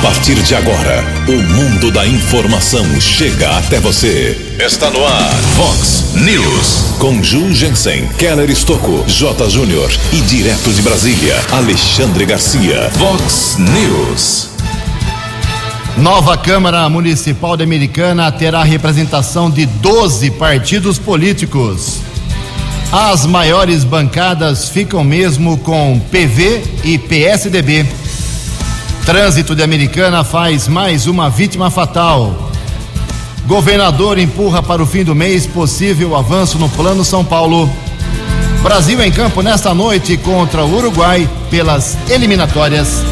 A partir de agora, o mundo da informação chega até você. Está no ar, Fox News. Com Ju Jensen, Keller Estocco, J. Júnior e direto de Brasília, Alexandre Garcia. Fox News. Nova Câmara Municipal de Americana terá representação de 12 partidos políticos. As maiores bancadas ficam mesmo com PV e PSDB. Trânsito de Americana faz mais uma vítima fatal. Governador empurra para o fim do mês possível avanço no Plano São Paulo. Brasil em campo nesta noite contra o Uruguai pelas eliminatórias.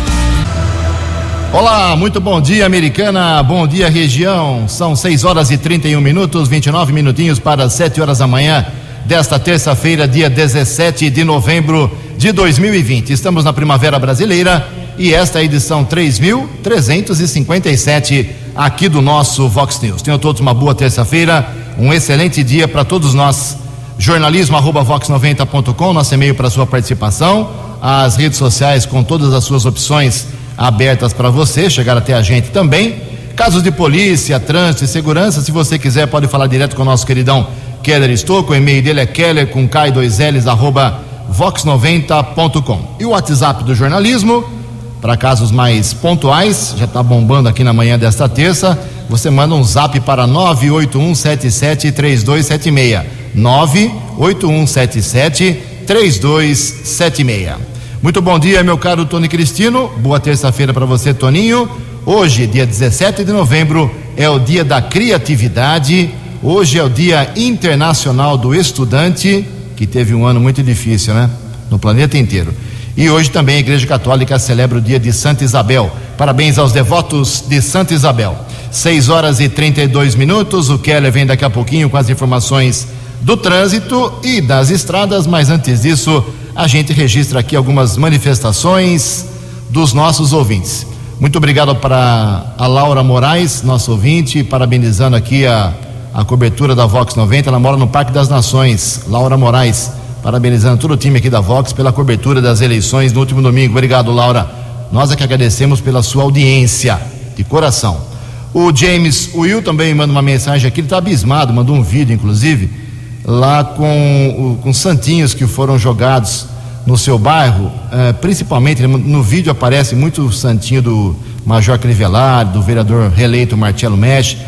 Olá, muito bom dia, Americana. Bom dia, região. São 6 horas e 31 minutos, 29 minutinhos para 7 horas da manhã desta terça-feira, dia 17 de novembro de 2020. Estamos na Primavera Brasileira e esta é a edição 3357 aqui do nosso Vox News. Tenham todos uma boa terça-feira, um excelente dia para todos nós. Jornalismo arroba vox90.com, nosso e-mail para sua participação, as redes sociais com todas as suas opções abertas para você, chegar até a gente também. Casos de polícia, trânsito e segurança, se você quiser, pode falar direto com o nosso queridão Keller Estouco. O e-mail dele é keller com K2Ls, arroba vox90.com. E o WhatsApp do jornalismo, para casos mais pontuais, já está bombando aqui na manhã desta terça. Você manda um zap para 981773276. 981773276. Muito bom dia, meu caro Tony Cristino. Boa terça-feira para você, Toninho. Hoje, dia 17 de novembro, é o dia da criatividade. Hoje é o Dia Internacional do Estudante, que teve um ano muito difícil, né? No planeta inteiro. E hoje também a Igreja Católica celebra o dia de Santa Isabel. Parabéns aos devotos de Santa Isabel. 6 horas e 32 minutos. O Keller vem daqui a pouquinho com as informações do trânsito e das estradas, mas antes disso, a gente registra aqui algumas manifestações dos nossos ouvintes. Muito obrigado para a Laura Moraes, nosso ouvinte, parabenizando aqui a, a cobertura da Vox 90. Ela mora no Parque das Nações. Laura Moraes, parabenizando todo o time aqui da Vox pela cobertura das eleições no último domingo. Obrigado, Laura. Nós é que agradecemos pela sua audiência, de coração. O James Will também manda uma mensagem aqui, ele está abismado, mandou um vídeo, inclusive, lá com, com santinhos que foram jogados no seu bairro, eh, principalmente no vídeo aparece muito o santinho do Major Crivelar, do vereador reeleito Marcelo Mesh.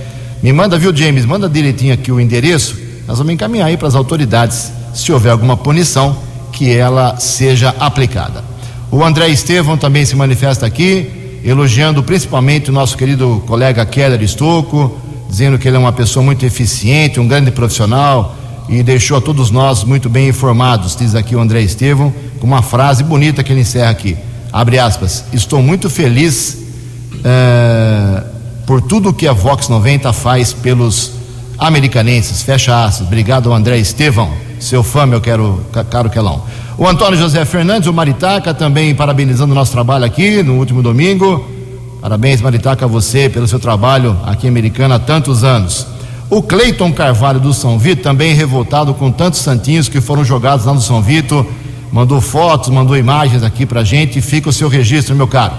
Me manda, viu, James? Manda direitinho aqui o endereço. Nós vamos encaminhar aí para as autoridades, se houver alguma punição, que ela seja aplicada. O André Estevão também se manifesta aqui, elogiando principalmente o nosso querido colega Keller Estocco, dizendo que ele é uma pessoa muito eficiente, um grande profissional e deixou a todos nós muito bem informados, diz aqui o André Estevão, com uma frase bonita que ele encerra aqui. Abre aspas, estou muito feliz eh, por tudo que a Vox 90 faz pelos americanenses. Fecha aspas. Obrigado, André Estevão, seu fã, meu quero, caro Quelão. O Antônio José Fernandes, o Maritaca, também parabenizando o nosso trabalho aqui no último domingo. Parabéns, Maritaca, a você pelo seu trabalho aqui em Americana há tantos anos. O Cleiton Carvalho do São Vito, também revoltado com tantos santinhos que foram jogados lá no São Vito, mandou fotos, mandou imagens aqui pra gente. Fica o seu registro, meu caro.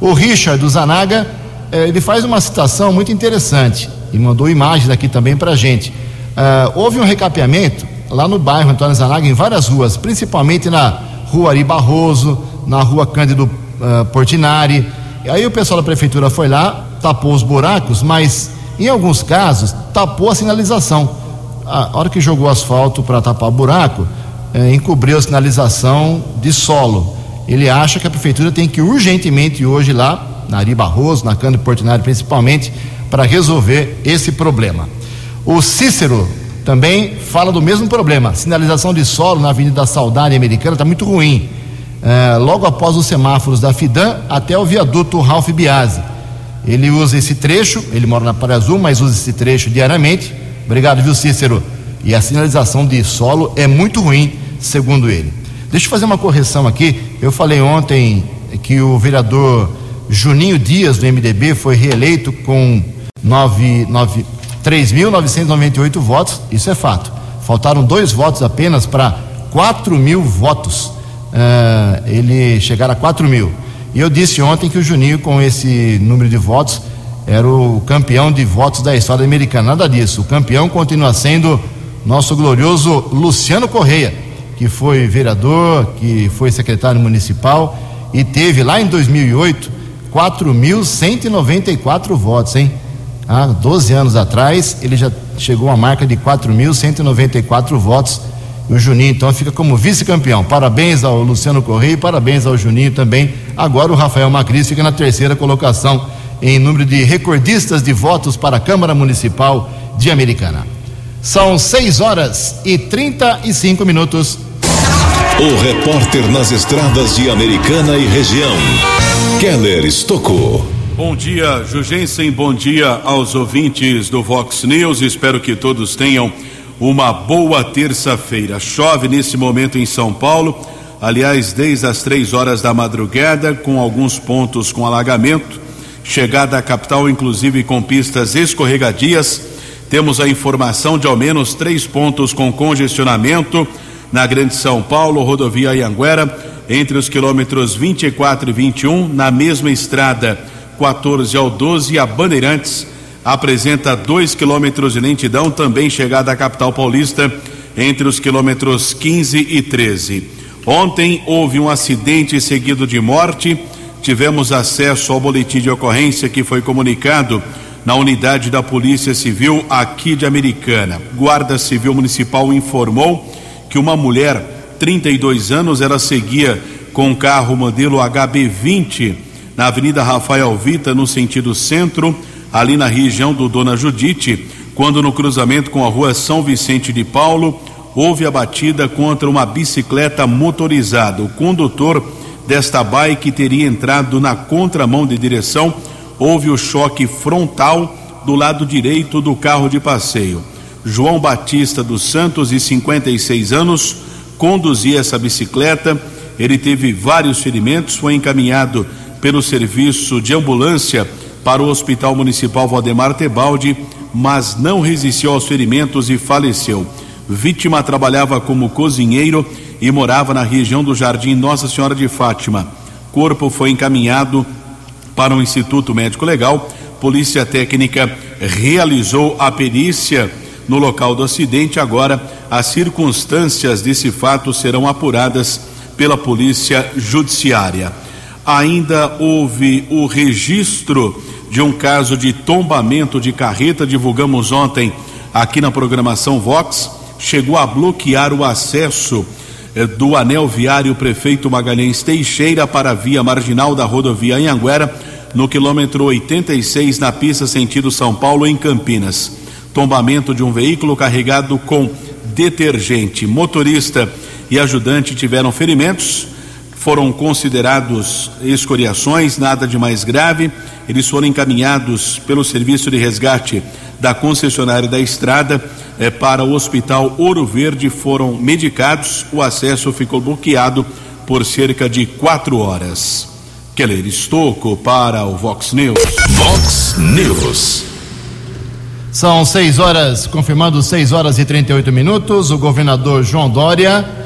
O Richard do Zanaga, eh, ele faz uma citação muito interessante e mandou imagens aqui também pra gente. Uh, houve um recapeamento lá no bairro Antônio Zanaga, em várias ruas, principalmente na rua Ari Barroso, na rua Cândido uh, Portinari. E aí o pessoal da prefeitura foi lá, tapou os buracos, mas em alguns casos tapou a sinalização. A hora que jogou asfalto para tapar o buraco, eh, encobriu a sinalização de solo. Ele acha que a prefeitura tem que urgentemente hoje lá, na Ari Barroso, na Cândido Portinari principalmente, para resolver esse problema. O Cícero também fala do mesmo problema. Sinalização de solo na Avenida da Saudade Americana está muito ruim. É, logo após os semáforos da Fidan até o viaduto Ralph Biasi. Ele usa esse trecho, ele mora na Praia Azul, mas usa esse trecho diariamente. Obrigado, viu, Cícero? E a sinalização de solo é muito ruim, segundo ele. Deixa eu fazer uma correção aqui. Eu falei ontem que o vereador Juninho Dias, do MDB, foi reeleito com 3.998 votos, isso é fato. Faltaram dois votos apenas para 4 mil votos. Uh, ele chegar a 4 mil. E eu disse ontem que o Juninho, com esse número de votos, era o campeão de votos da história americana. Nada disso. O campeão continua sendo nosso glorioso Luciano Correia, que foi vereador, que foi secretário municipal e teve lá em 2008 4.194 votos, hein? Há 12 anos atrás, ele já chegou a marca de 4.194 votos. E o Juninho, então, fica como vice-campeão. Parabéns ao Luciano Correia e parabéns ao Juninho também. Agora o Rafael Macris fica na terceira colocação em número de recordistas de votos para a Câmara Municipal de Americana. São 6 horas e 35 minutos. O repórter nas estradas de Americana e região, Keller Estocou. Bom dia, Jugensen. Bom dia aos ouvintes do Vox News. Espero que todos tenham uma boa terça-feira. Chove nesse momento em São Paulo, aliás, desde as três horas da madrugada, com alguns pontos com alagamento. Chegada à capital, inclusive com pistas escorregadias. Temos a informação de ao menos três pontos com congestionamento na Grande São Paulo, rodovia Ianguera, entre os quilômetros 24 e 21, na mesma estrada 14 ao 12, a Bandeirantes apresenta 2 quilômetros de lentidão, também chegada à capital paulista, entre os quilômetros 15 e 13. Ontem houve um acidente seguido de morte. Tivemos acesso ao boletim de ocorrência que foi comunicado na unidade da Polícia Civil aqui de Americana. Guarda Civil Municipal informou que uma mulher, 32 anos, ela seguia com um carro modelo HB20 na Avenida Rafael Vita, no sentido centro ali na região do Dona Judite, quando no cruzamento com a rua São Vicente de Paulo houve a batida contra uma bicicleta motorizada. O condutor desta bike teria entrado na contramão de direção, houve o choque frontal do lado direito do carro de passeio. João Batista dos Santos, de 56 anos, conduzia essa bicicleta. Ele teve vários ferimentos, foi encaminhado pelo serviço de ambulância para o Hospital Municipal Valdemar Tebaldi, mas não resistiu aos ferimentos e faleceu. Vítima trabalhava como cozinheiro e morava na região do Jardim Nossa Senhora de Fátima. Corpo foi encaminhado para o Instituto Médico Legal. Polícia Técnica realizou a perícia no local do acidente. Agora, as circunstâncias desse fato serão apuradas pela Polícia Judiciária. Ainda houve o registro de um caso de tombamento de carreta, divulgamos ontem aqui na programação Vox, chegou a bloquear o acesso eh, do anel viário prefeito Magalhães Teixeira para a via marginal da rodovia Anhanguera, no quilômetro 86, na pista sentido São Paulo, em Campinas. Tombamento de um veículo carregado com detergente. Motorista e ajudante tiveram ferimentos foram considerados escoriações, nada de mais grave. Eles foram encaminhados pelo serviço de resgate da concessionária da estrada eh, para o Hospital Ouro Verde. Foram medicados. O acesso ficou bloqueado por cerca de quatro horas. Keller Estocco para o Vox News. Vox News. São seis horas, confirmando seis horas e 38 minutos. O governador João Dória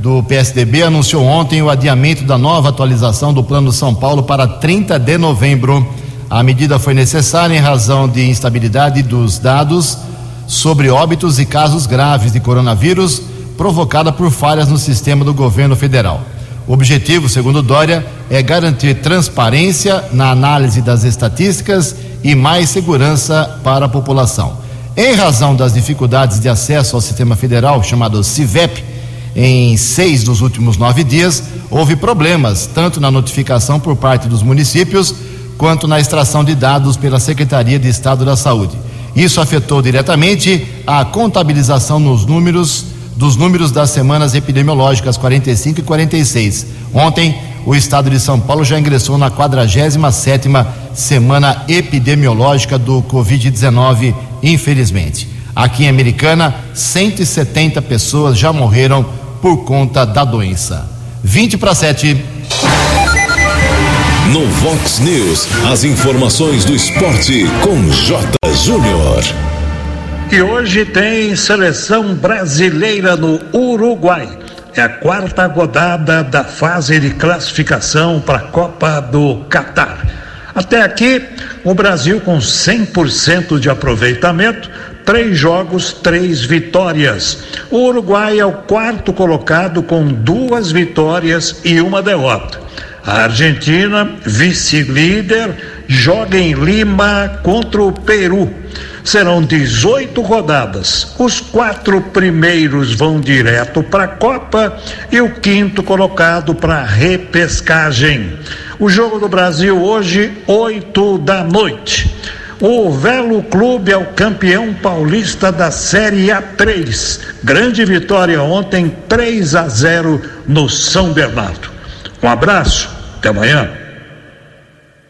do PSDB anunciou ontem o adiamento da nova atualização do Plano São Paulo para 30 de novembro. A medida foi necessária em razão de instabilidade dos dados sobre óbitos e casos graves de coronavírus provocada por falhas no sistema do governo federal. O objetivo, segundo Dória, é garantir transparência na análise das estatísticas e mais segurança para a população. Em razão das dificuldades de acesso ao sistema federal, chamado CIVEP, em seis dos últimos nove dias, houve problemas, tanto na notificação por parte dos municípios, quanto na extração de dados pela Secretaria de Estado da Saúde. Isso afetou diretamente a contabilização nos números dos números das semanas epidemiológicas 45 e 46. Ontem, o estado de São Paulo já ingressou na 47 semana epidemiológica do Covid-19, infelizmente. Aqui em Americana, 170 pessoas já morreram por conta da doença. 20 para 7. No Vox News, as informações do esporte com J. Júnior. E hoje tem seleção brasileira no Uruguai. é a quarta rodada da fase de classificação para a Copa do Catar. Até aqui, o Brasil com 100% de aproveitamento, três jogos, três vitórias. O Uruguai é o quarto colocado com duas vitórias e uma derrota. A Argentina, vice-líder, joga em Lima contra o Peru. Serão 18 rodadas. Os quatro primeiros vão direto para a Copa e o quinto colocado para repescagem. O jogo do Brasil hoje, 8 da noite. O Velo Clube é o campeão paulista da Série A3. Grande vitória ontem, 3 a 0 no São Bernardo. Um abraço, até amanhã.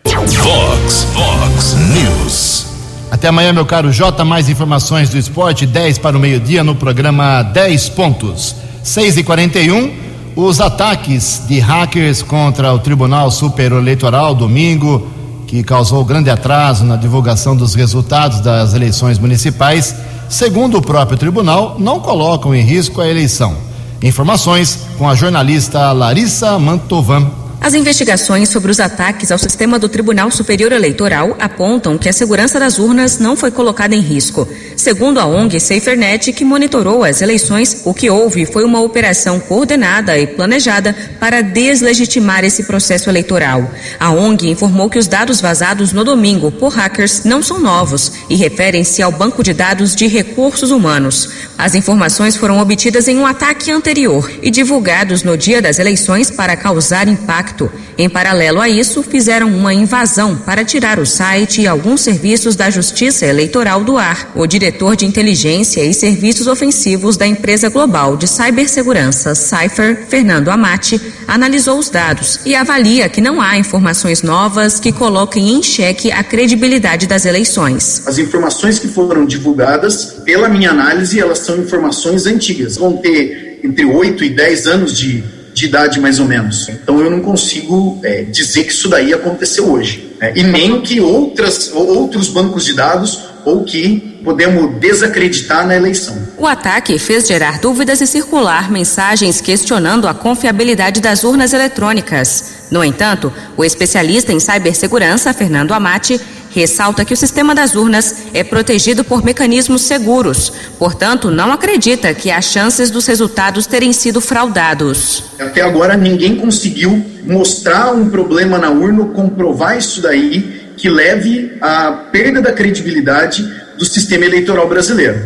Fox, Fox News. Até amanhã, meu caro Jota. Mais informações do esporte, 10 para o meio-dia no programa 10 pontos. 6 e 41 os ataques de hackers contra o Tribunal Superior Eleitoral domingo, que causou grande atraso na divulgação dos resultados das eleições municipais, segundo o próprio tribunal, não colocam em risco a eleição. Informações com a jornalista Larissa Mantovan. As investigações sobre os ataques ao sistema do Tribunal Superior Eleitoral apontam que a segurança das urnas não foi colocada em risco. Segundo a ONG SaferNet, que monitorou as eleições, o que houve foi uma operação coordenada e planejada para deslegitimar esse processo eleitoral. A ONG informou que os dados vazados no domingo por hackers não são novos e referem-se ao banco de dados de recursos humanos. As informações foram obtidas em um ataque anterior e divulgados no dia das eleições para causar impacto impacto. Em paralelo a isso, fizeram uma invasão para tirar o site e alguns serviços da Justiça Eleitoral do ar. O diretor de inteligência e serviços ofensivos da empresa global de cibersegurança Cypher, Fernando Amati, analisou os dados e avalia que não há informações novas que coloquem em xeque a credibilidade das eleições. As informações que foram divulgadas, pela minha análise, elas são informações antigas. Vão ter entre 8 e 10 anos de de idade mais ou menos. Então eu não consigo é, dizer que isso daí aconteceu hoje. Né? E nem que outras, outros bancos de dados ou que podemos desacreditar na eleição. O ataque fez gerar dúvidas e circular mensagens questionando a confiabilidade das urnas eletrônicas. No entanto, o especialista em cibersegurança, Fernando Amati, ressalta que o sistema das urnas é protegido por mecanismos seguros, portanto, não acredita que há chances dos resultados terem sido fraudados. Até agora, ninguém conseguiu mostrar um problema na urna, comprovar isso daí, que leve à perda da credibilidade do sistema eleitoral brasileiro.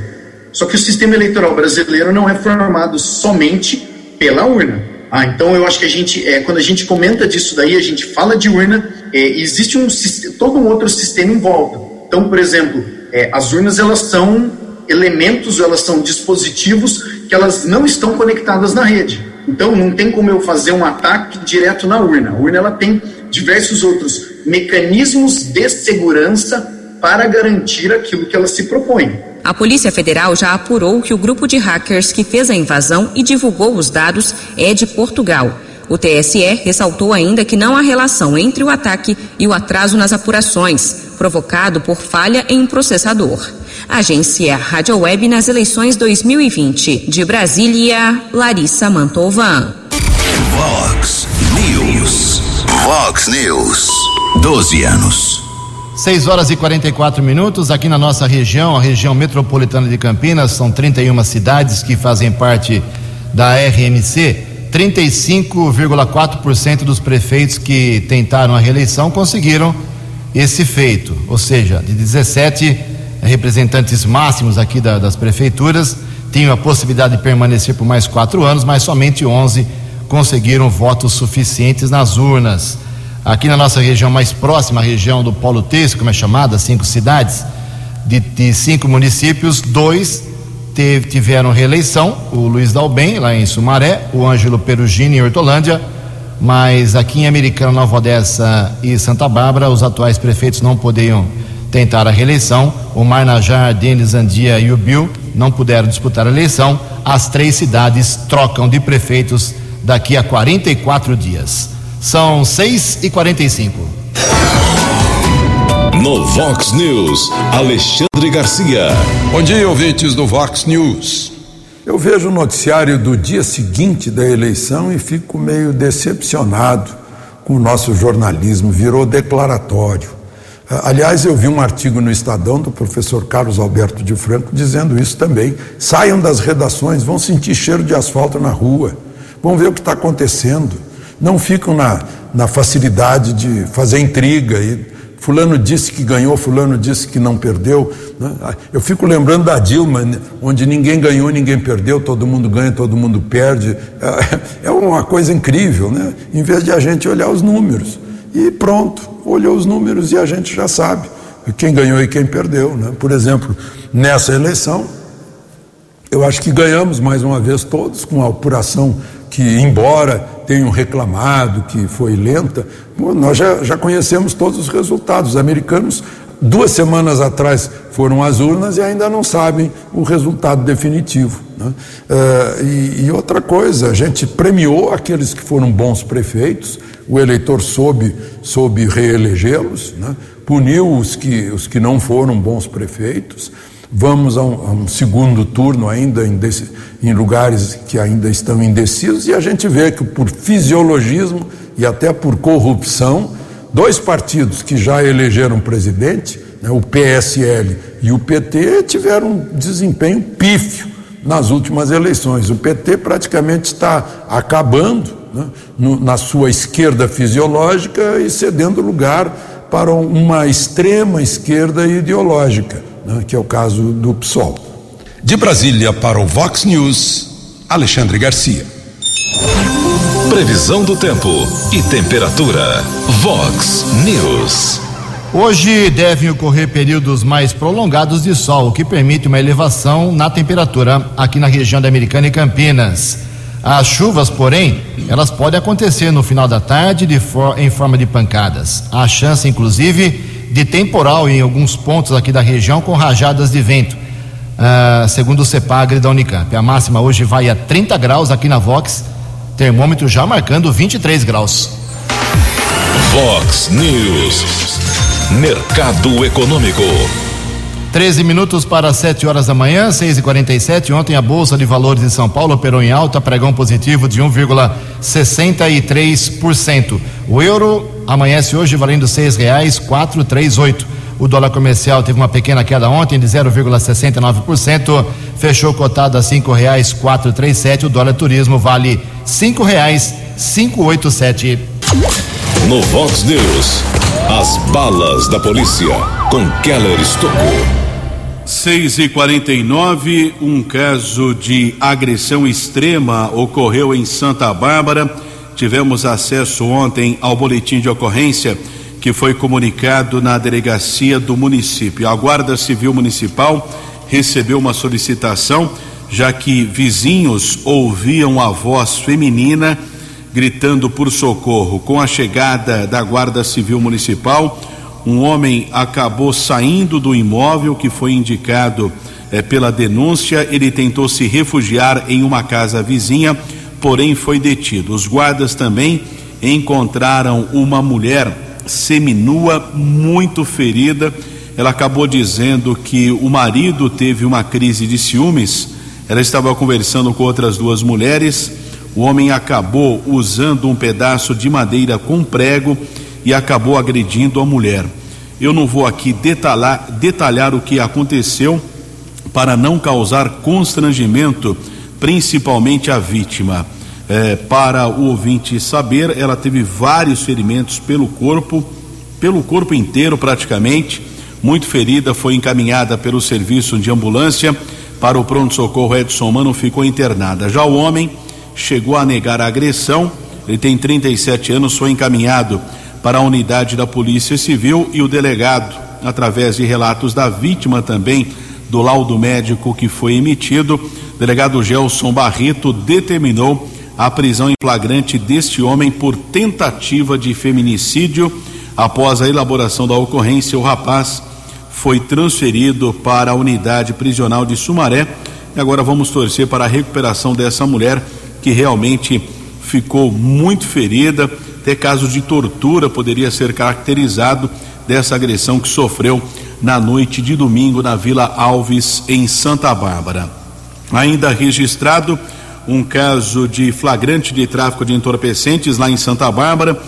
Só que o sistema eleitoral brasileiro não é formado somente pela urna ah, então eu acho que a gente, é, quando a gente comenta disso daí, a gente fala de urna, é, existe um, todo um outro sistema em volta. Então, por exemplo, é, as urnas elas são elementos, elas são dispositivos que elas não estão conectadas na rede. Então não tem como eu fazer um ataque direto na urna. A urna ela tem diversos outros mecanismos de segurança para garantir aquilo que ela se propõe. A Polícia Federal já apurou que o grupo de hackers que fez a invasão e divulgou os dados é de Portugal. O TSE ressaltou ainda que não há relação entre o ataque e o atraso nas apurações, provocado por falha em processador. Agência Rádio Web nas eleições 2020. De Brasília, Larissa Mantovan. Vox News. Vox News. 12 anos. 6 horas e 44 minutos aqui na nossa região, a região metropolitana de Campinas, são 31 cidades que fazem parte da RMC. 35,4% dos prefeitos que tentaram a reeleição conseguiram esse feito, ou seja, de 17 representantes máximos aqui da, das prefeituras tinham a possibilidade de permanecer por mais quatro anos, mas somente 11 conseguiram votos suficientes nas urnas. Aqui na nossa região mais próxima, a região do Polo Texto, como é chamada, cinco cidades, de, de cinco municípios, dois teve, tiveram reeleição, o Luiz Dalben, lá em Sumaré, o Ângelo Perugini, em Hortolândia, mas aqui em Americana, Nova Odessa e Santa Bárbara, os atuais prefeitos não podiam tentar a reeleição. O Marnajar, Denis Andia e o Bill não puderam disputar a eleição. As três cidades trocam de prefeitos daqui a 44 dias. São 6 e 45 No Vox News, Alexandre Garcia. Bom dia, ouvintes do Vox News. Eu vejo o noticiário do dia seguinte da eleição e fico meio decepcionado com o nosso jornalismo, virou declaratório. Aliás, eu vi um artigo no Estadão do professor Carlos Alberto de Franco dizendo isso também. Saiam das redações, vão sentir cheiro de asfalto na rua, vão ver o que está acontecendo. Não ficam na, na facilidade de fazer intriga e Fulano disse que ganhou, Fulano disse que não perdeu. Né? Eu fico lembrando da Dilma, né? onde ninguém ganhou, ninguém perdeu, todo mundo ganha, todo mundo perde. É, é uma coisa incrível, né? Em vez de a gente olhar os números. E pronto, olhou os números e a gente já sabe quem ganhou e quem perdeu. Né? Por exemplo, nessa eleição, eu acho que ganhamos mais uma vez todos com a apuração que, embora tenham reclamado que foi lenta, nós já, já conhecemos todos os resultados. Os americanos, duas semanas atrás, foram às urnas e ainda não sabem o resultado definitivo. Né? Uh, e, e, outra coisa, a gente premiou aqueles que foram bons prefeitos, o eleitor soube, soube reelegê-los, né? puniu os que, os que não foram bons prefeitos. Vamos a um, a um segundo turno ainda em, em lugares que ainda estão indecisos, e a gente vê que por fisiologismo e até por corrupção, dois partidos que já elegeram presidente, né, o PSL e o PT, tiveram um desempenho pífio nas últimas eleições. O PT praticamente está acabando né, no, na sua esquerda fisiológica e cedendo lugar para uma extrema esquerda ideológica, né, que é o caso do PSOL. De Brasília para o Vox News, Alexandre Garcia. Previsão do tempo e temperatura. Vox News. Hoje devem ocorrer períodos mais prolongados de sol, o que permite uma elevação na temperatura aqui na região da Americana e Campinas. As chuvas, porém, elas podem acontecer no final da tarde for, em forma de pancadas. Há chance, inclusive, de temporal em alguns pontos aqui da região com rajadas de vento uh, segundo o CEPAGRE da Unicamp. A máxima hoje vai a 30 graus aqui na Vox, termômetro já marcando 23 graus. Vox News, Mercado Econômico. 13 minutos para 7 horas da manhã, 6 e 47 Ontem a Bolsa de Valores de São Paulo operou em alta, pregão positivo de 1,63%. O euro amanhece hoje valendo seis reais quatro três oito. O dólar comercial teve uma pequena queda ontem de 0,69%, fechou cotado a cinco reais quatro três sete. O dólar turismo vale cinco reais cinco oito sete. No Vox News, as balas da polícia com Keller Estocou. 6 e 49 um caso de agressão extrema ocorreu em Santa Bárbara. Tivemos acesso ontem ao boletim de ocorrência que foi comunicado na delegacia do município. A Guarda Civil Municipal recebeu uma solicitação, já que vizinhos ouviam a voz feminina gritando por socorro. Com a chegada da Guarda Civil Municipal, um homem acabou saindo do imóvel que foi indicado eh, pela denúncia. Ele tentou se refugiar em uma casa vizinha, porém foi detido. Os guardas também encontraram uma mulher seminua, muito ferida. Ela acabou dizendo que o marido teve uma crise de ciúmes. Ela estava conversando com outras duas mulheres. O homem acabou usando um pedaço de madeira com prego e acabou agredindo a mulher. Eu não vou aqui detalhar, detalhar o que aconteceu para não causar constrangimento, principalmente à vítima. É, para o ouvinte saber, ela teve vários ferimentos pelo corpo, pelo corpo inteiro praticamente. Muito ferida, foi encaminhada pelo serviço de ambulância para o pronto-socorro Edson Mano, ficou internada. Já o homem chegou a negar a agressão, ele tem 37 anos, foi encaminhado para a unidade da Polícia Civil e o delegado, através de relatos da vítima também, do laudo médico que foi emitido, delegado Gelson Barreto determinou a prisão em flagrante deste homem por tentativa de feminicídio. Após a elaboração da ocorrência, o rapaz foi transferido para a unidade prisional de Sumaré. E agora vamos torcer para a recuperação dessa mulher que realmente ficou muito ferida. Até caso de tortura poderia ser caracterizado dessa agressão que sofreu na noite de domingo na Vila Alves, em Santa Bárbara. Ainda registrado um caso de flagrante de tráfico de entorpecentes lá em Santa Bárbara.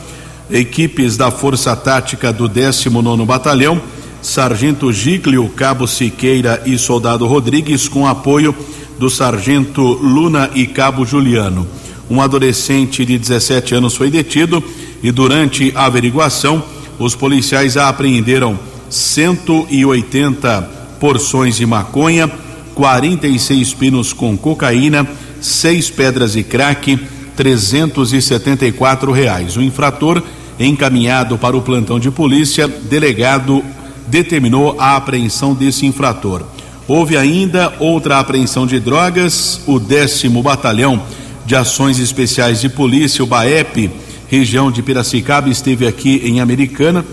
Equipes da Força Tática do 19 Batalhão, Sargento Giglio, Cabo Siqueira e Soldado Rodrigues, com apoio do Sargento Luna e Cabo Juliano. Um adolescente de 17 anos foi detido e, durante a averiguação, os policiais apreenderam 180 porções de maconha, 46 pinos com cocaína, seis pedras de crack, 374 reais. O infrator, encaminhado para o plantão de polícia, delegado determinou a apreensão desse infrator. Houve ainda outra apreensão de drogas, o décimo batalhão de ações especiais de polícia, o BAEP, região de Piracicaba, esteve aqui em Americana.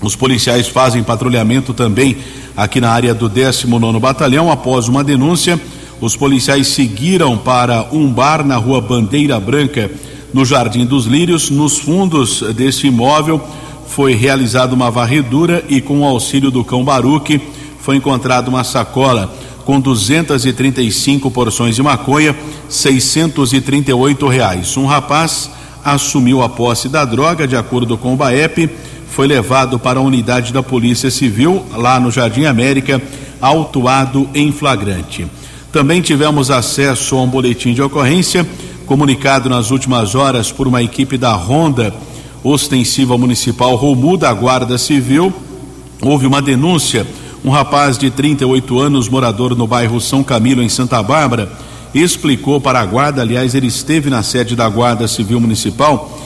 Os policiais fazem patrulhamento também aqui na área do 19 Batalhão. Após uma denúncia, os policiais seguiram para um bar na rua Bandeira Branca, no Jardim dos Lírios. Nos fundos desse imóvel foi realizada uma varredura e, com o auxílio do cão Baruque, foi encontrada uma sacola com 235 porções de maconha, 638 reais. Um rapaz assumiu a posse da droga, de acordo com o BAEP, foi levado para a unidade da Polícia Civil, lá no Jardim América, autuado em flagrante. Também tivemos acesso a um boletim de ocorrência, comunicado nas últimas horas por uma equipe da Ronda Ostensiva Municipal Romu da Guarda Civil. Houve uma denúncia. Um rapaz de 38 anos, morador no bairro São Camilo, em Santa Bárbara, explicou para a guarda, aliás, ele esteve na sede da Guarda Civil Municipal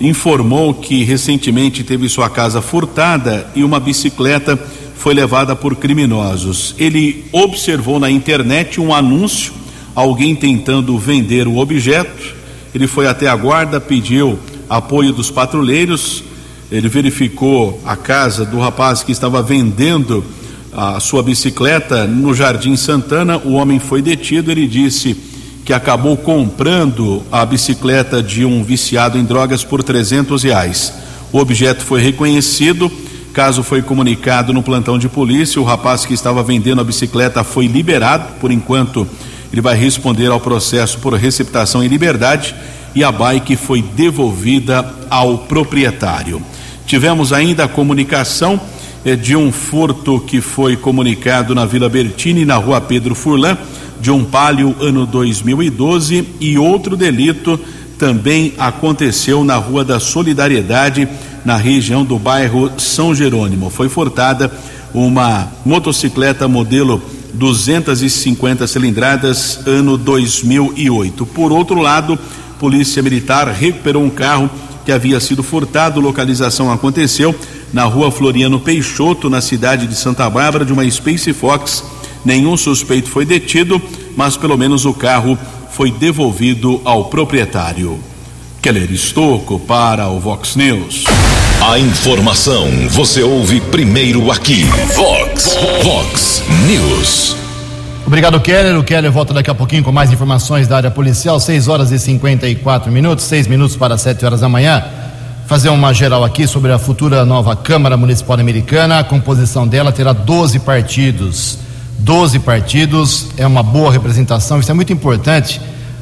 informou que recentemente teve sua casa furtada e uma bicicleta foi levada por criminosos. Ele observou na internet um anúncio, alguém tentando vender o objeto. Ele foi até a guarda, pediu apoio dos patrulheiros. Ele verificou a casa do rapaz que estava vendendo a sua bicicleta no Jardim Santana. O homem foi detido. Ele disse que acabou comprando a bicicleta de um viciado em drogas por trezentos reais. O objeto foi reconhecido, caso foi comunicado no plantão de polícia. O rapaz que estava vendendo a bicicleta foi liberado. Por enquanto, ele vai responder ao processo por receptação em liberdade e a bike foi devolvida ao proprietário. Tivemos ainda a comunicação de um furto que foi comunicado na Vila Bertini, na rua Pedro Furlan de um palio ano 2012 e outro delito também aconteceu na Rua da Solidariedade, na região do bairro São Jerônimo. Foi furtada uma motocicleta modelo 250 cilindradas ano 2008. Por outro lado, Polícia Militar recuperou um carro que havia sido furtado. Localização aconteceu na Rua Floriano Peixoto, na cidade de Santa Bárbara, de uma Space Fox Nenhum suspeito foi detido, mas pelo menos o carro foi devolvido ao proprietário. Keller Estocco para o Vox News. A informação você ouve primeiro aqui. Vox, Vox News. Obrigado, Keller. O Keller volta daqui a pouquinho com mais informações da área policial. 6 horas e 54 minutos, 6 minutos para 7 horas da manhã. Fazer uma geral aqui sobre a futura nova Câmara Municipal Americana. A composição dela terá 12 partidos. 12 partidos, é uma boa representação, isso é muito importante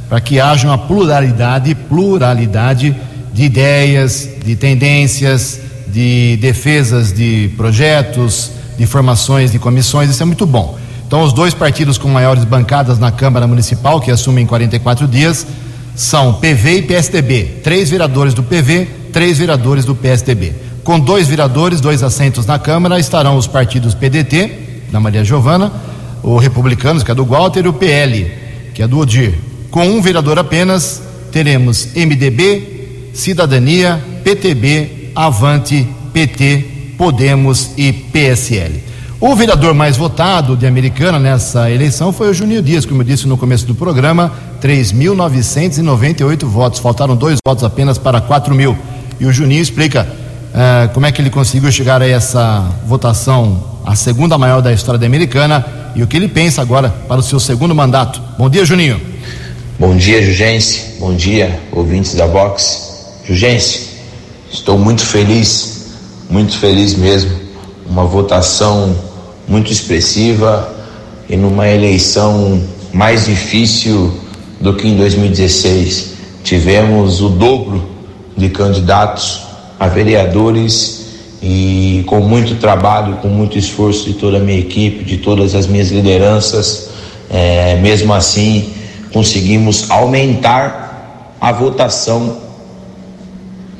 para que haja uma pluralidade, pluralidade de ideias, de tendências, de defesas de projetos, de formações de comissões, isso é muito bom. Então, os dois partidos com maiores bancadas na Câmara Municipal, que assumem 44 dias, são PV e PSDB. Três vereadores do PV, três vereadores do PSDB. Com dois vereadores, dois assentos na Câmara, estarão os partidos PDT, da Maria Giovana, o Republicanos, que é do Walter, e o PL, que é do Odir. Com um vereador apenas, teremos MDB, Cidadania, PTB, Avante, PT, Podemos e PSL. O vereador mais votado de Americana nessa eleição foi o Juninho Dias, como eu disse no começo do programa, 3.998 votos. Faltaram dois votos apenas para 4 mil. E o Juninho explica uh, como é que ele conseguiu chegar a essa votação, a segunda maior da história da Americana, e o que ele pensa agora para o seu segundo mandato. Bom dia, Juninho. Bom dia, Jugense. Bom dia, ouvintes da Vox. Jugense, estou muito feliz, muito feliz mesmo. Uma votação muito expressiva e numa eleição mais difícil do que em 2016. Tivemos o dobro de candidatos a vereadores e com muito trabalho, com muito esforço de toda a minha equipe, de todas as minhas lideranças, é, mesmo assim conseguimos aumentar a votação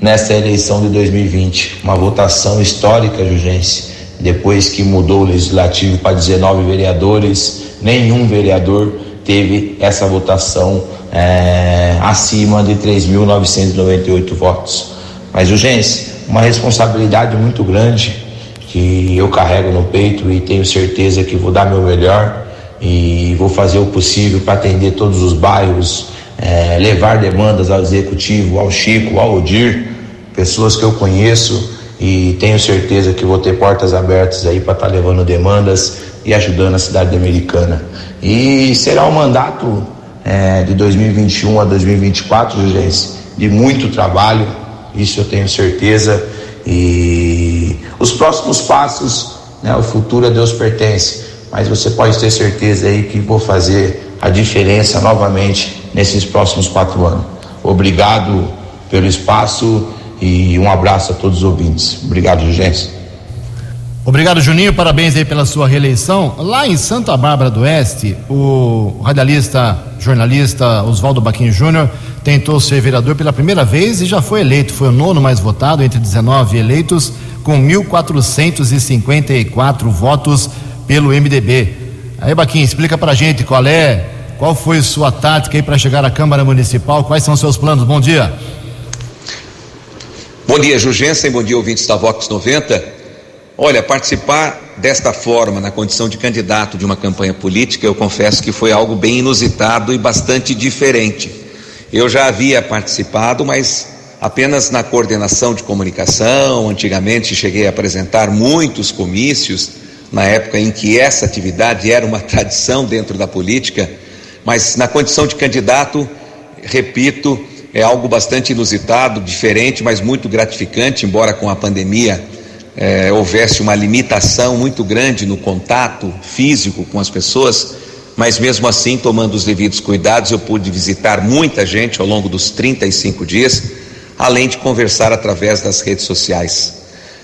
nessa eleição de 2020. Uma votação histórica, Jugense. Depois que mudou o legislativo para 19 vereadores, nenhum vereador teve essa votação é, acima de 3.998 votos. Mas, Jugense, uma responsabilidade muito grande que eu carrego no peito e tenho certeza que vou dar meu melhor e vou fazer o possível para atender todos os bairros, é, levar demandas ao executivo, ao Chico, ao Odir, pessoas que eu conheço e tenho certeza que vou ter portas abertas aí para estar tá levando demandas e ajudando a cidade americana. E será um mandato é, de 2021 a 2024, gente, de muito trabalho, isso eu tenho certeza. E os próximos passos, né, o futuro a Deus pertence, mas você pode ter certeza aí que vou fazer a diferença novamente nesses próximos quatro anos. Obrigado pelo espaço e um abraço a todos os ouvintes. Obrigado, gente. Obrigado, Juninho. Parabéns aí pela sua reeleição. Lá em Santa Bárbara do Oeste, o radialista, jornalista Oswaldo Baquinho Júnior tentou ser vereador pela primeira vez e já foi eleito. Foi o nono mais votado entre 19 eleitos, com 1.454 votos pelo MDB. Aí, Baquinho, explica pra gente qual é, qual foi sua tática aí para chegar à Câmara Municipal, quais são seus planos. Bom dia. Bom dia, Jugensen. Bom dia, ouvintes da Vox 90. Olha, participar desta forma, na condição de candidato de uma campanha política, eu confesso que foi algo bem inusitado e bastante diferente. Eu já havia participado, mas apenas na coordenação de comunicação. Antigamente cheguei a apresentar muitos comícios, na época em que essa atividade era uma tradição dentro da política, mas na condição de candidato, repito, é algo bastante inusitado, diferente, mas muito gratificante, embora com a pandemia é, houvesse uma limitação muito grande no contato físico com as pessoas, mas mesmo assim, tomando os devidos cuidados, eu pude visitar muita gente ao longo dos 35 dias, além de conversar através das redes sociais.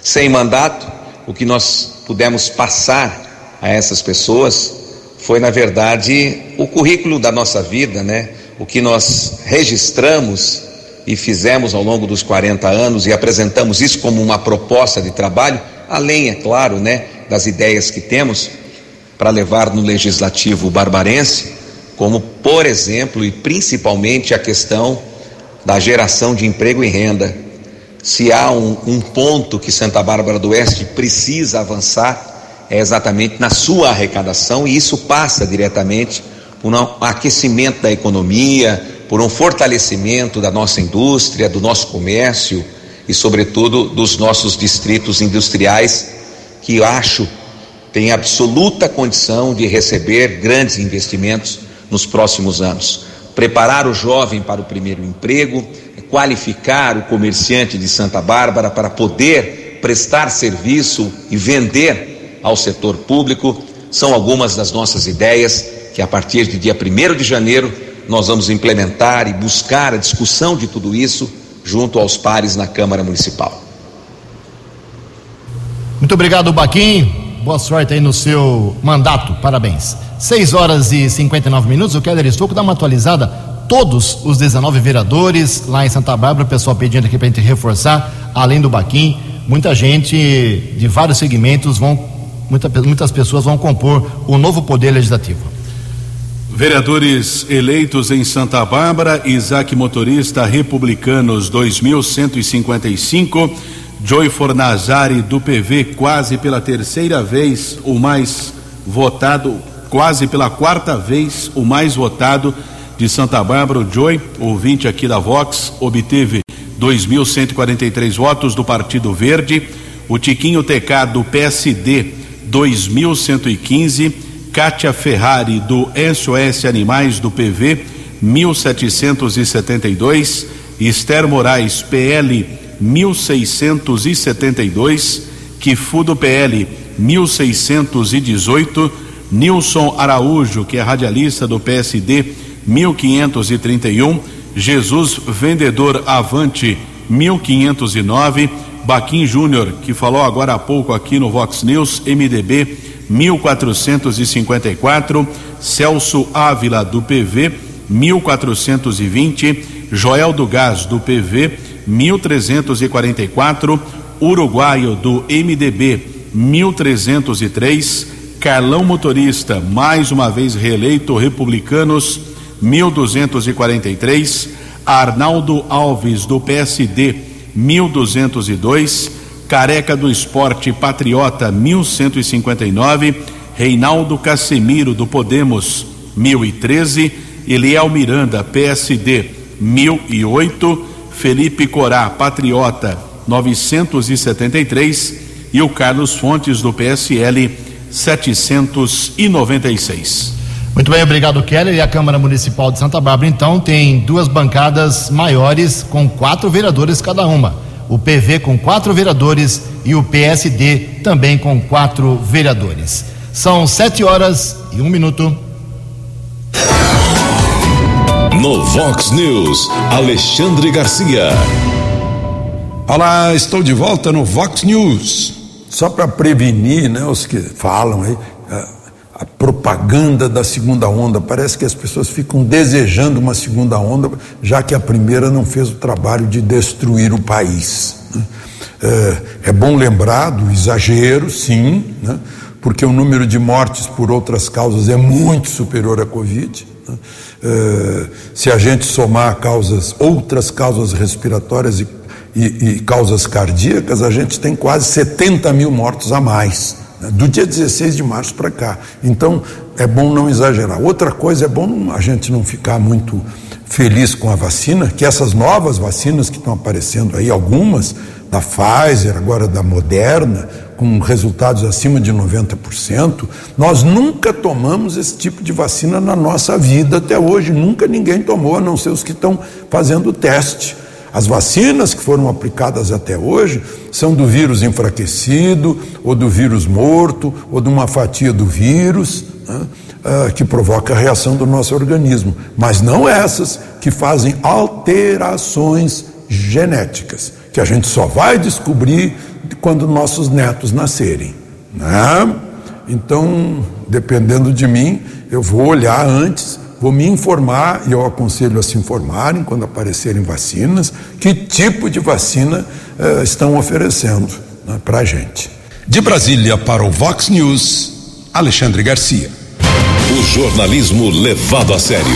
Sem mandato, o que nós pudemos passar a essas pessoas foi, na verdade, o currículo da nossa vida, né? O que nós registramos e fizemos ao longo dos 40 anos e apresentamos isso como uma proposta de trabalho, além, é claro, né, das ideias que temos para levar no legislativo barbarense, como, por exemplo, e principalmente a questão da geração de emprego e renda. Se há um, um ponto que Santa Bárbara do Oeste precisa avançar, é exatamente na sua arrecadação, e isso passa diretamente por um aquecimento da economia, por um fortalecimento da nossa indústria, do nosso comércio e, sobretudo, dos nossos distritos industriais, que acho têm absoluta condição de receber grandes investimentos nos próximos anos. Preparar o jovem para o primeiro emprego, qualificar o comerciante de Santa Bárbara para poder prestar serviço e vender ao setor público são algumas das nossas ideias que, a partir de dia 1 de janeiro, nós vamos implementar e buscar a discussão de tudo isso junto aos pares na Câmara Municipal. Muito obrigado, Baquim. Boa sorte aí no seu mandato. Parabéns. 6 horas e 59 minutos. O Keller Estouco dá uma atualizada. Todos os 19 vereadores lá em Santa Bárbara, o pessoal pedindo aqui para a gente reforçar, além do Baquim, muita gente de vários segmentos vão, muita, muitas pessoas vão compor o novo poder legislativo. Vereadores eleitos em Santa Bárbara, Isaac Motorista, Republicanos 2155, Joy Fornazari do PV, quase pela terceira vez o mais votado, quase pela quarta vez o mais votado de Santa Bárbara, o Joy, ouvinte aqui da Vox, obteve 2.143 votos do Partido Verde, o Tiquinho TK do PSD 2.115 Kátia Ferrari, do SOS Animais do PV, 1772. Esther Moraes, PL, 1672. Kifu do PL, 1618. Nilson Araújo, que é radialista do PSD 1531, Jesus Vendedor Avante 1509, Baquim Júnior, que falou agora há pouco aqui no Vox News, MDB 1454, Celso Ávila do PV 1420, Joel do Gás do PV 1344, Uruguaio do MDB 1303, Carlão Motorista, mais uma vez reeleito, Republicanos 1243, Arnaldo Alves do PSD 1202, Careca do Esporte Patriota 1159, Reinaldo Casemiro do Podemos 1013, Eliel Miranda PSD 1008, Felipe Corá Patriota 973 e o Carlos Fontes do PSL 796. Muito bem, obrigado, Keller. E a Câmara Municipal de Santa Bárbara, então, tem duas bancadas maiores com quatro vereadores cada uma. O PV com quatro vereadores e o PSD também com quatro vereadores. São sete horas e um minuto. No Vox News, Alexandre Garcia. Olá, estou de volta no Vox News. Só para prevenir, né, os que falam aí, a, propaganda da segunda onda. Parece que as pessoas ficam desejando uma segunda onda, já que a primeira não fez o trabalho de destruir o país. Né? É, é, bom lembrar do exagero, sim, né? porque o número de mortes por outras causas é muito superior à Covid. Né? É, se a gente somar causas, outras causas respiratórias e, e, e, causas cardíacas, a gente tem quase 70 mil mortos a mais? Do dia 16 de março para cá. Então, é bom não exagerar. Outra coisa, é bom a gente não ficar muito feliz com a vacina, que essas novas vacinas que estão aparecendo aí, algumas da Pfizer, agora da Moderna, com resultados acima de 90%, nós nunca tomamos esse tipo de vacina na nossa vida até hoje, nunca ninguém tomou, a não ser os que estão fazendo o teste. As vacinas que foram aplicadas até hoje são do vírus enfraquecido, ou do vírus morto, ou de uma fatia do vírus, né, uh, que provoca a reação do nosso organismo, mas não essas que fazem alterações genéticas, que a gente só vai descobrir quando nossos netos nascerem. Né? Então, dependendo de mim, eu vou olhar antes, vou me informar e eu aconselho a se informarem quando aparecerem vacinas, que tipo de vacina uh, estão oferecendo né, para a gente. De Brasília para o Vox News, Alexandre Garcia. O jornalismo levado a sério.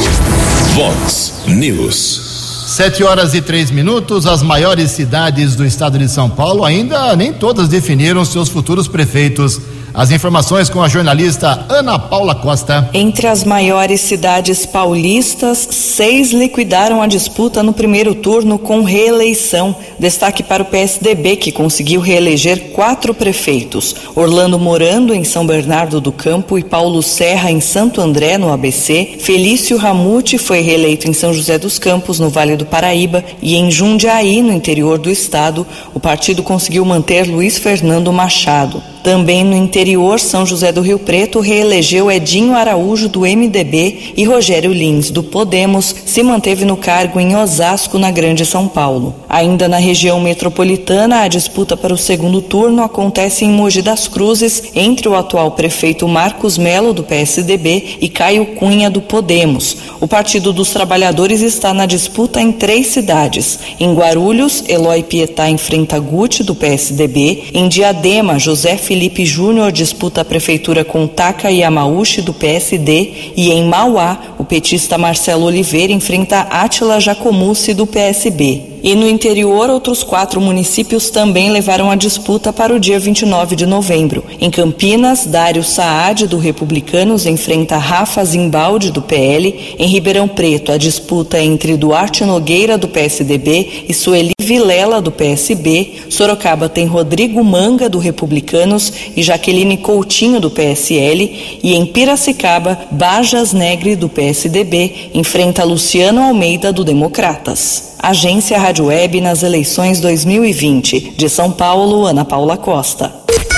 Vox News. Sete horas e três minutos, as maiores cidades do estado de São Paulo ainda nem todas definiram seus futuros prefeitos. As informações com a jornalista Ana Paula Costa. Entre as maiores cidades paulistas, seis liquidaram a disputa no primeiro turno com reeleição. Destaque para o PSDB, que conseguiu reeleger quatro prefeitos: Orlando Morando, em São Bernardo do Campo, e Paulo Serra, em Santo André, no ABC. Felício Ramute foi reeleito em São José dos Campos, no Vale do Paraíba, e em Jundiaí, no interior do estado, o partido conseguiu manter Luiz Fernando Machado. Também no interior, São José do Rio Preto reelegeu Edinho Araújo, do MDB, e Rogério Lins, do Podemos, se manteve no cargo em Osasco, na Grande São Paulo. Ainda na região metropolitana, a disputa para o segundo turno acontece em Mogi das Cruzes, entre o atual prefeito Marcos Melo, do PSDB, e Caio Cunha, do Podemos. O Partido dos Trabalhadores está na disputa em três cidades. Em Guarulhos, Eloy Pietá enfrenta Guti, do PSDB. Em Diadema, José Felipe Júnior disputa a prefeitura com Taka Yamauchi, do PSD, e em Mauá, o petista Marcelo Oliveira enfrenta Átila Jacomucci, do PSB. E no interior, outros quatro municípios também levaram a disputa para o dia 29 de novembro. Em Campinas, Dário Saad, do Republicanos, enfrenta Rafa Zimbaldi, do PL. Em Ribeirão Preto, a disputa é entre Duarte Nogueira, do PSDB, e Sueli Vilela, do PSB. Sorocaba tem Rodrigo Manga, do Republicanos, e Jaqueline Coutinho, do PSL. E em Piracicaba, Bajas Negre, do PSDB, enfrenta Luciano Almeida, do Democratas. Agência Rádio Web nas eleições 2020. De São Paulo, Ana Paula Costa.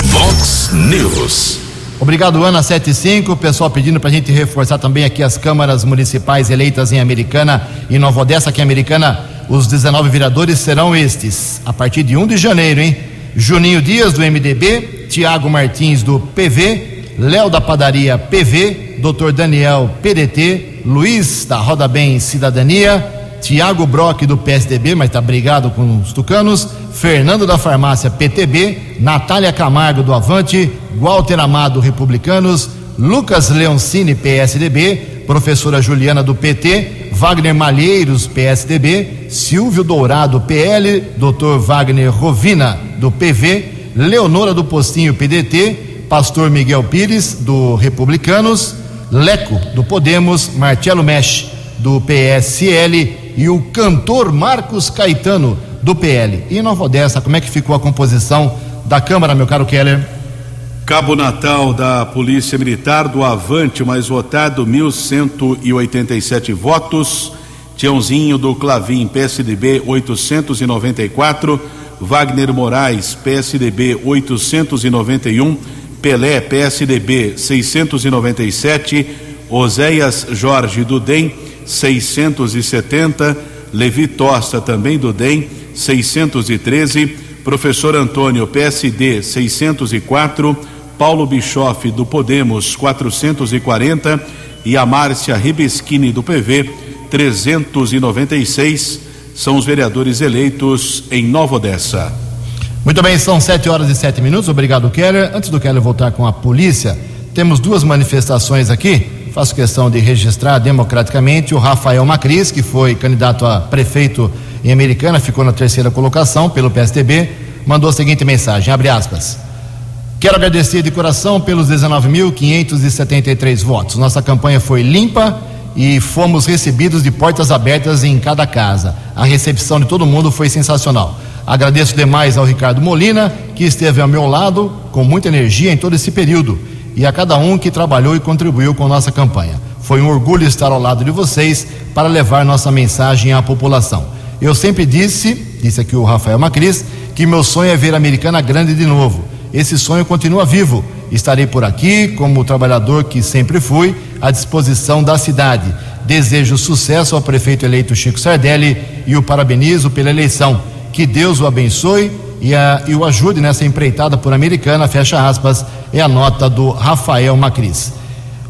Vox News. Obrigado, Ana 75. O pessoal pedindo para a gente reforçar também aqui as câmaras municipais eleitas em Americana e Nova Odessa. Aqui em Americana, os 19 vereadores serão estes, a partir de 1 de janeiro, hein? Juninho Dias, do MDB, Tiago Martins, do PV, Léo da Padaria, PV, Dr. Daniel, PDT, Luiz da Roda Bem Cidadania, Tiago Brock, do PSDB, mas está brigado com os tucanos, Fernando da Farmácia, PTB, Natália Camargo, do Avante, Walter Amado, Republicanos, Lucas Leoncini, PSDB, professora Juliana, do PT, Wagner Malheiros, PSDB, Silvio Dourado, PL, Dr. Wagner Rovina, do PV, Leonora do Postinho, PDT, Pastor Miguel Pires, do Republicanos, Leco, do Podemos, Marcelo Mesh, do PSL e o cantor Marcos Caetano, do PL. E em Nova Odessa, como é que ficou a composição da Câmara, meu caro Keller? Cabo Natal da Polícia Militar do Avante, mais votado, 1.187 votos. Tiãozinho do Clavim, PSDB, 894. Wagner Moraes, PSDB, 891. Pelé, PSDB, 697. Oséias Jorge do DEM, 670. Levi Tosta, também do DEM, 613. Professor Antônio, PSD, 604. Paulo Bischoff, do Podemos, 440. E a Márcia Ribeschini, do PV, 396. São os vereadores eleitos em Nova Odessa. Muito bem, são sete horas e sete minutos. Obrigado, Keller. Antes do Keller voltar com a polícia, temos duas manifestações aqui. Faço questão de registrar democraticamente o Rafael Macris, que foi candidato a prefeito em Americana, ficou na terceira colocação pelo PSDB, mandou a seguinte mensagem, abre aspas. Quero agradecer de coração pelos 19.573 votos. Nossa campanha foi limpa e fomos recebidos de portas abertas em cada casa. A recepção de todo mundo foi sensacional. Agradeço demais ao Ricardo Molina, que esteve ao meu lado com muita energia em todo esse período, e a cada um que trabalhou e contribuiu com nossa campanha. Foi um orgulho estar ao lado de vocês para levar nossa mensagem à população. Eu sempre disse, disse aqui o Rafael Macris, que meu sonho é ver a Americana grande de novo. Esse sonho continua vivo. Estarei por aqui, como trabalhador que sempre fui, à disposição da cidade. Desejo sucesso ao prefeito eleito Chico Sardelli e o parabenizo pela eleição. Que Deus o abençoe e, a, e o ajude nessa empreitada por Americana, fecha aspas, é a nota do Rafael Macris.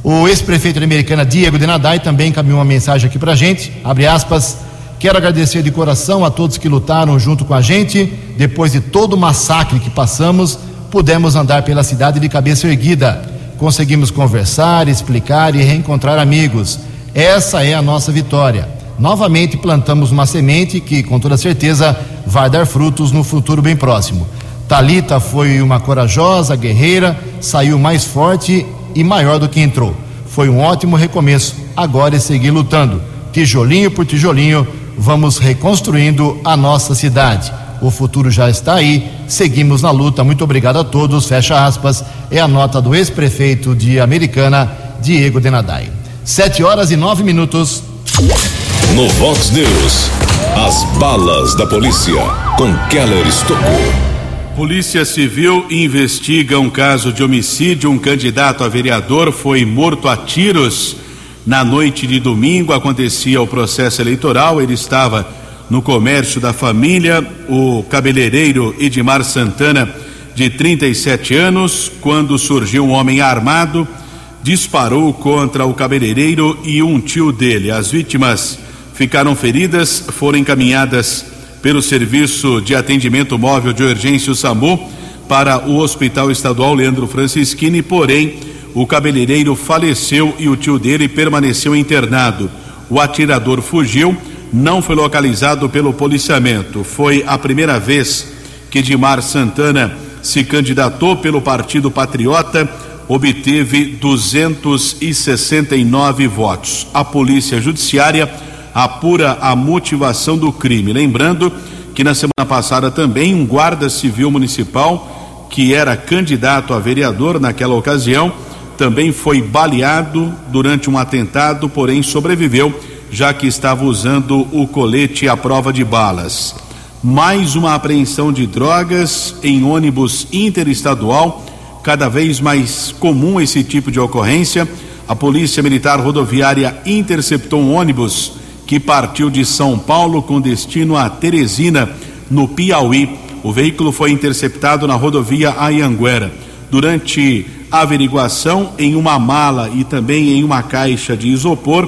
O ex-prefeito de Americana, Diego de Nadai, também encaminhou uma mensagem aqui pra gente, abre aspas, Quero agradecer de coração a todos que lutaram junto com a gente. Depois de todo o massacre que passamos, pudemos andar pela cidade de cabeça erguida. Conseguimos conversar, explicar e reencontrar amigos. Essa é a nossa vitória. Novamente plantamos uma semente que, com toda certeza, vai dar frutos no futuro bem próximo. Talita foi uma corajosa guerreira, saiu mais forte e maior do que entrou. Foi um ótimo recomeço. Agora é seguir lutando, tijolinho por tijolinho, vamos reconstruindo a nossa cidade. O futuro já está aí, seguimos na luta. Muito obrigado a todos. Fecha aspas. É a nota do ex-prefeito de Americana, Diego Denadai. Sete horas e nove minutos. No Vox News, as balas da polícia com Keller Estocou. Polícia Civil investiga um caso de homicídio. Um candidato a vereador foi morto a tiros na noite de domingo acontecia o processo eleitoral, ele estava no comércio da família, o cabeleireiro Edmar Santana, de 37 anos, quando surgiu um homem armado, disparou contra o cabeleireiro e um tio dele. As vítimas ficaram feridas, foram encaminhadas pelo Serviço de Atendimento Móvel de Urgência SAMU para o Hospital Estadual Leandro Francischini, porém o cabeleireiro faleceu e o tio dele permaneceu internado. O atirador fugiu, não foi localizado pelo policiamento. Foi a primeira vez que Dimar Santana se candidatou pelo Partido Patriota, obteve 269 votos. A Polícia Judiciária apura a motivação do crime. Lembrando que na semana passada também um guarda civil municipal que era candidato a vereador naquela ocasião também foi baleado durante um atentado, porém sobreviveu, já que estava usando o colete à prova de balas. Mais uma apreensão de drogas em ônibus interestadual cada vez mais comum esse tipo de ocorrência. A Polícia Militar Rodoviária interceptou um ônibus que partiu de São Paulo com destino a Teresina, no Piauí. O veículo foi interceptado na rodovia Ayanguera. Durante a averiguação, em uma mala e também em uma caixa de isopor,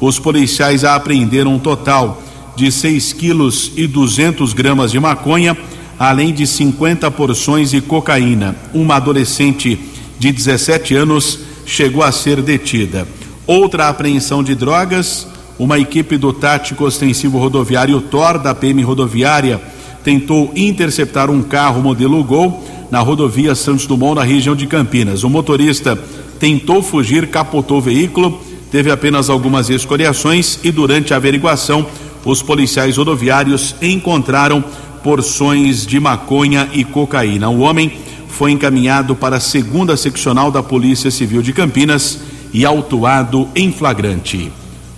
os policiais apreenderam um total de 6 quilos e 200 gramas de maconha, além de 50 porções de cocaína. Uma adolescente de 17 anos chegou a ser detida. Outra apreensão de drogas, uma equipe do Tático Ostensivo Rodoviário TOR da PM Rodoviária tentou interceptar um carro modelo Gol na rodovia Santos Dumont, na região de Campinas. O motorista tentou fugir, capotou o veículo, teve apenas algumas escoriações e durante a averiguação, os policiais rodoviários encontraram porções de maconha e cocaína. O homem foi encaminhado para a segunda seccional da Polícia Civil de Campinas e autuado em flagrante.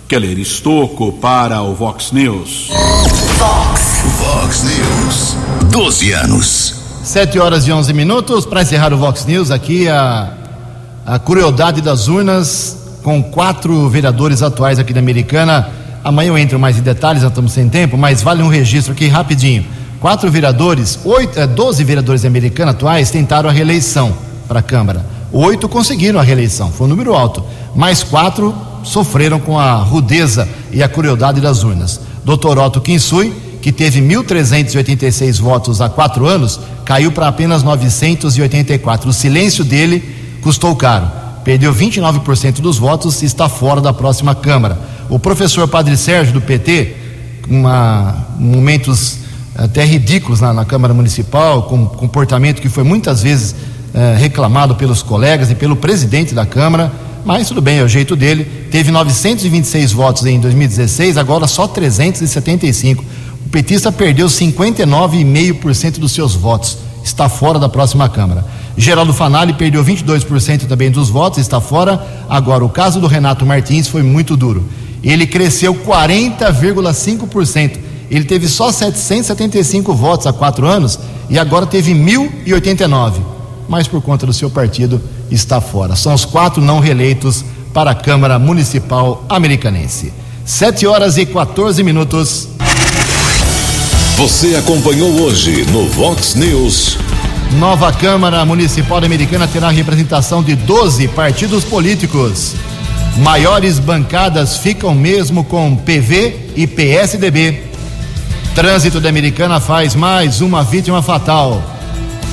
Keller Estocco para o Vox News. Vox, Vox News. 12 anos. 7 horas e 11 minutos. Para encerrar o Vox News, aqui a, a crueldade das urnas, com quatro vereadores atuais aqui da Americana. Amanhã eu entro mais em detalhes, nós estamos sem tempo, mas vale um registro aqui rapidinho. Quatro vereadores, oito, é, 12 vereadores americanos atuais tentaram a reeleição para a Câmara. Oito conseguiram a reeleição, foi um número alto. Mais quatro sofreram com a rudeza e a crueldade das urnas. Dr. Otto Kinsui, que teve 1.386 votos há quatro anos, caiu para apenas 984. O silêncio dele custou caro. Perdeu 29% dos votos e está fora da próxima Câmara. O professor Padre Sérgio, do PT, uma, momentos até ridículos na, na Câmara Municipal, com comportamento que foi muitas vezes eh, reclamado pelos colegas e pelo presidente da Câmara, mas tudo bem, é o jeito dele. Teve 926 votos em 2016, agora só 375. O petista perdeu 59,5% dos seus votos, está fora da próxima Câmara. Geraldo Fanali perdeu 22% também dos votos, está fora. Agora, o caso do Renato Martins foi muito duro. Ele cresceu 40,5%. Ele teve só 775 votos há quatro anos e agora teve 1.089. Mas por conta do seu partido está fora. São os quatro não reeleitos para a Câmara Municipal Americanense. 7 horas e 14 minutos. Você acompanhou hoje no Vox News. Nova Câmara Municipal Americana terá representação de 12 partidos políticos. Maiores bancadas ficam mesmo com PV e PSDB. Trânsito da Americana faz mais uma vítima fatal.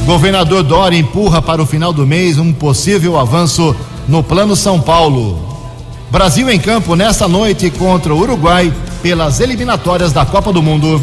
Governador Dória empurra para o final do mês um possível avanço no Plano São Paulo. Brasil em campo nesta noite contra o Uruguai pelas eliminatórias da Copa do Mundo.